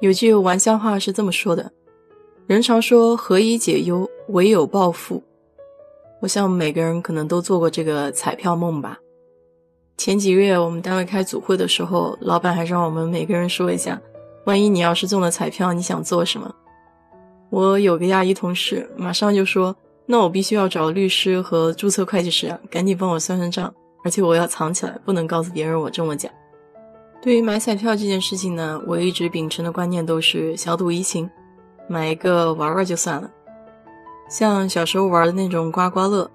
有句玩笑话是这么说的：人常说何以解忧，唯有暴富。我想每个人可能都做过这个彩票梦吧。前几个月我们单位开组会的时候，老板还让我们每个人说一下，万一你要是中了彩票，你想做什么？我有个亚裔同事，马上就说：“那我必须要找律师和注册会计师啊，赶紧帮我算算账，而且我要藏起来，不能告诉别人我中了奖。”对于买彩票这件事情呢，我一直秉承的观念都是小赌怡情，买一个玩玩就算了。像小时候玩的那种刮刮乐，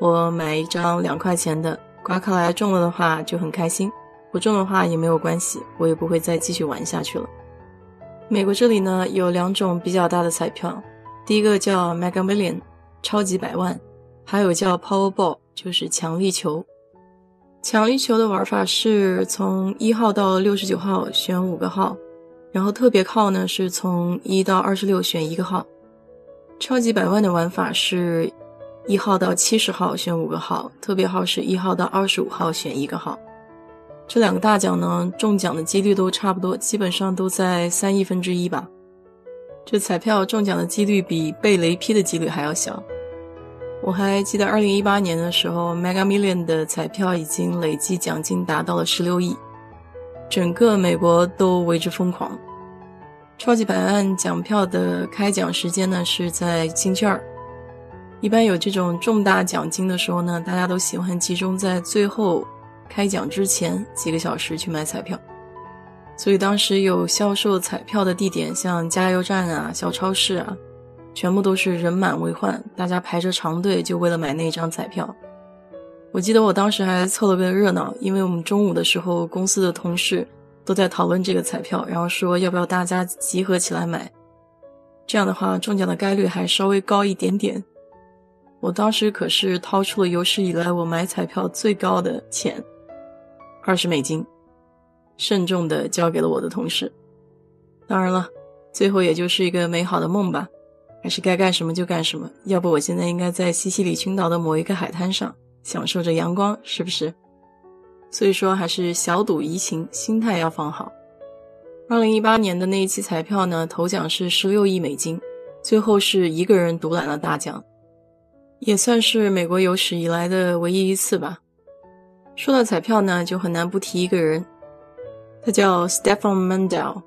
我买一张两块钱的，刮开来中了的话就很开心，不中的话也没有关系，我也不会再继续玩下去了。美国这里呢有两种比较大的彩票，第一个叫 Mega Million，超级百万，还有叫 Powerball，就是强力球。强力球的玩法是从一号到六十九号选五个号，然后特别号呢是从一到二十六选一个号。超级百万的玩法是一号到七十号选五个号，特别号是一号到二十五号选一个号。这两个大奖呢，中奖的几率都差不多，基本上都在三亿分之一吧。这彩票中奖的几率比被雷劈的几率还要小。我还记得二零一八年的时候，Mega Million 的彩票已经累计奖金达到了十六亿，整个美国都为之疯狂。超级百万奖票的开奖时间呢是在星期二，一般有这种重大奖金的时候呢，大家都喜欢集中在最后开奖之前几个小时去买彩票，所以当时有销售彩票的地点，像加油站啊、小超市啊。全部都是人满为患，大家排着长队就为了买那一张彩票。我记得我当时还凑了个热闹，因为我们中午的时候公司的同事都在讨论这个彩票，然后说要不要大家集合起来买，这样的话中奖的概率还稍微高一点点。我当时可是掏出了有史以来我买彩票最高的钱，二十美金，慎重的交给了我的同事。当然了，最后也就是一个美好的梦吧。还是该干什么就干什么，要不我现在应该在西西里群岛的某一个海滩上享受着阳光，是不是？所以说还是小赌怡情，心态要放好。二零一八年的那一期彩票呢，头奖是十六亿美金，最后是一个人独揽了大奖，也算是美国有史以来的唯一一次吧。说到彩票呢，就很难不提一个人，他叫 Stefan Mandel，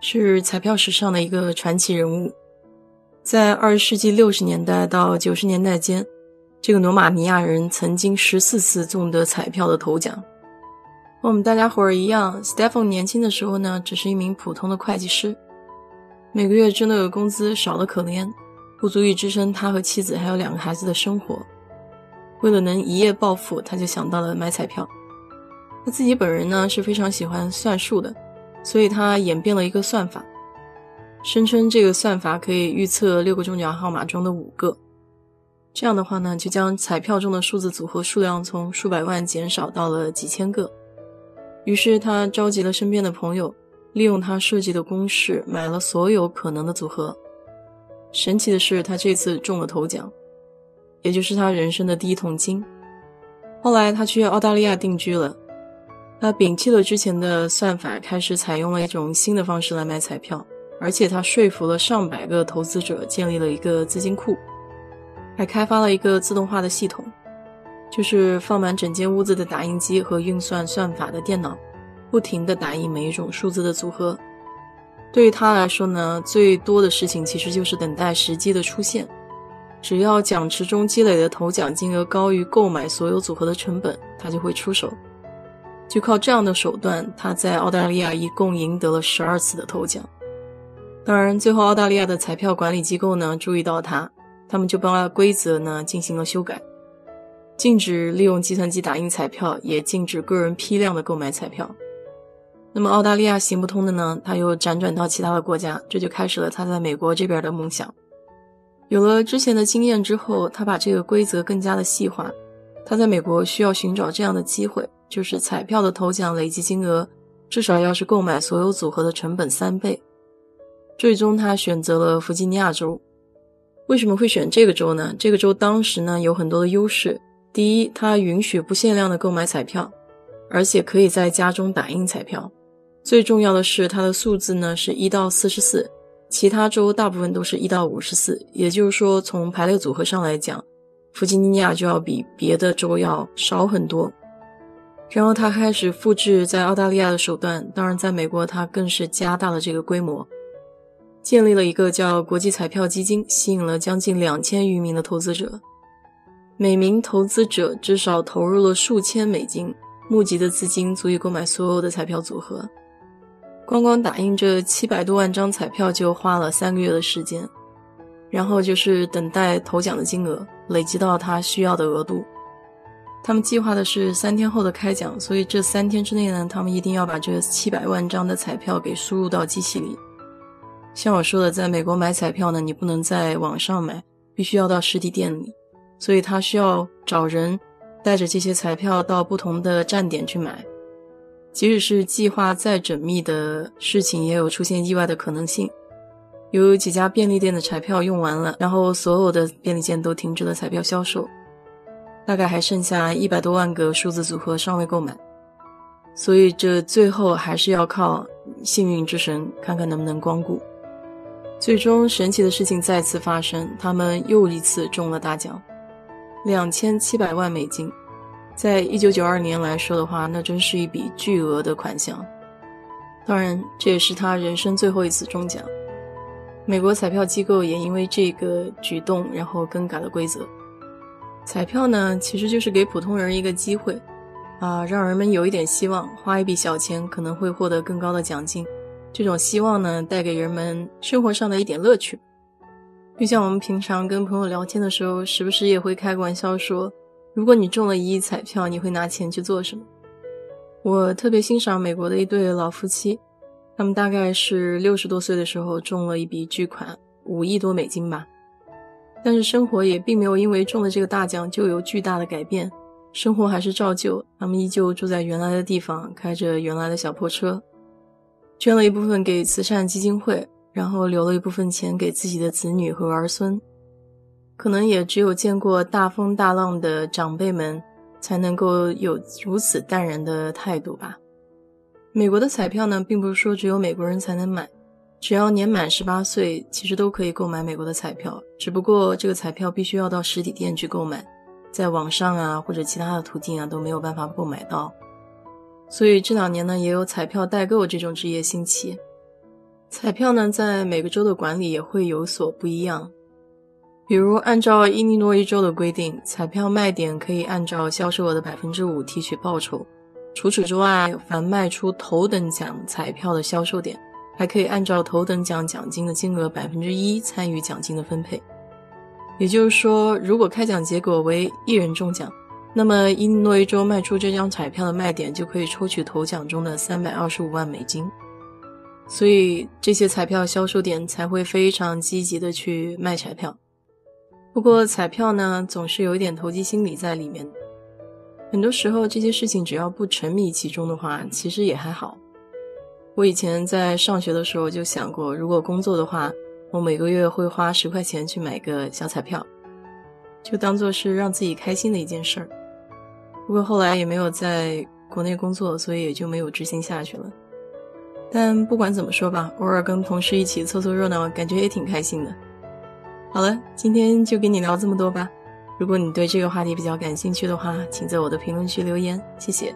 是彩票史上的一个传奇人物。在二十世纪六十年代到九十年代间，这个罗马尼亚人曾经十四次中得彩票的头奖。和我们大家伙儿一样，Stephen 年轻的时候呢，只是一名普通的会计师，每个月挣的工资少得可怜，不足以支撑他和妻子还有两个孩子的生活。为了能一夜暴富，他就想到了买彩票。他自己本人呢是非常喜欢算数的，所以他演变了一个算法。声称这个算法可以预测六个中奖号码中的五个，这样的话呢，就将彩票中的数字组合数量从数百万减少到了几千个。于是他召集了身边的朋友，利用他设计的公式买了所有可能的组合。神奇的是，他这次中了头奖，也就是他人生的第一桶金。后来他去澳大利亚定居了，他摒弃了之前的算法，开始采用了一种新的方式来买彩票。而且他说服了上百个投资者，建立了一个资金库，还开发了一个自动化的系统，就是放满整间屋子的打印机和运算算法的电脑，不停地打印每一种数字的组合。对于他来说呢，最多的事情其实就是等待时机的出现。只要奖池中积累的头奖金额高于购买所有组合的成本，他就会出手。就靠这样的手段，他在澳大利亚一共赢得了十二次的头奖。当然，最后澳大利亚的彩票管理机构呢注意到他，他们就把规则呢进行了修改，禁止利用计算机打印彩票，也禁止个人批量的购买彩票。那么澳大利亚行不通的呢，他又辗转到其他的国家，这就开始了他在美国这边的梦想。有了之前的经验之后，他把这个规则更加的细化。他在美国需要寻找这样的机会，就是彩票的头奖累计金额至少要是购买所有组合的成本三倍。最终，他选择了弗吉尼亚州。为什么会选这个州呢？这个州当时呢有很多的优势。第一，它允许不限量的购买彩票，而且可以在家中打印彩票。最重要的是，它的数字呢是一到四十四，其他州大部分都是一到五十四。也就是说，从排列组合上来讲，弗吉尼亚就要比别的州要少很多。然后他开始复制在澳大利亚的手段，当然在美国他更是加大了这个规模。建立了一个叫国际彩票基金，吸引了将近两千余名的投资者，每名投资者至少投入了数千美金，募集的资金足以购买所有的彩票组合。光光打印这七百多万张彩票就花了三个月的时间，然后就是等待头奖的金额累积到他需要的额度。他们计划的是三天后的开奖，所以这三天之内呢，他们一定要把这七百万张的彩票给输入到机器里。像我说的，在美国买彩票呢，你不能在网上买，必须要到实体店里，所以他需要找人带着这些彩票到不同的站点去买。即使是计划再缜密的事情，也有出现意外的可能性。有几家便利店的彩票用完了，然后所有的便利店都停止了彩票销售，大概还剩下一百多万个数字组合尚未购买，所以这最后还是要靠幸运之神看看能不能光顾。最终，神奇的事情再次发生，他们又一次中了大奖，两千七百万美金。在一九九二年来说的话，那真是一笔巨额的款项。当然，这也是他人生最后一次中奖。美国彩票机构也因为这个举动，然后更改了规则。彩票呢，其实就是给普通人一个机会，啊，让人们有一点希望，花一笔小钱可能会获得更高的奖金。这种希望呢，带给人们生活上的一点乐趣。就像我们平常跟朋友聊天的时候，时不时也会开个玩笑说：“如果你中了一亿彩票，你会拿钱去做什么？”我特别欣赏美国的一对老夫妻，他们大概是六十多岁的时候中了一笔巨款，五亿多美金吧。但是生活也并没有因为中了这个大奖就有巨大的改变，生活还是照旧，他们依旧住在原来的地方，开着原来的小破车。捐了一部分给慈善基金会，然后留了一部分钱给自己的子女和儿孙。可能也只有见过大风大浪的长辈们，才能够有如此淡然的态度吧。美国的彩票呢，并不是说只有美国人才能买，只要年满十八岁，其实都可以购买美国的彩票。只不过这个彩票必须要到实体店去购买，在网上啊或者其他的途径啊都没有办法购买到。所以这两年呢，也有彩票代购这种职业兴起。彩票呢，在每个州的管理也会有所不一样。比如，按照伊利诺伊州的规定，彩票卖点可以按照销售额的百分之五提取报酬。除此之外，凡卖出头等奖彩票的销售点，还可以按照头等奖奖金的金额百分之一参与奖金的分配。也就是说，如果开奖结果为一人中奖。那么，伊利诺伊州卖出这张彩票的卖点就可以抽取头奖中的三百二十五万美金，所以这些彩票销售点才会非常积极的去卖彩票。不过，彩票呢总是有一点投机心理在里面，很多时候这些事情只要不沉迷其中的话，其实也还好。我以前在上学的时候就想过，如果工作的话，我每个月会花十块钱去买个小彩票，就当做是让自己开心的一件事儿。不过后来也没有在国内工作，所以也就没有执行下去了。但不管怎么说吧，偶尔跟同事一起凑凑热闹，感觉也挺开心的。好了，今天就跟你聊这么多吧。如果你对这个话题比较感兴趣的话，请在我的评论区留言，谢谢。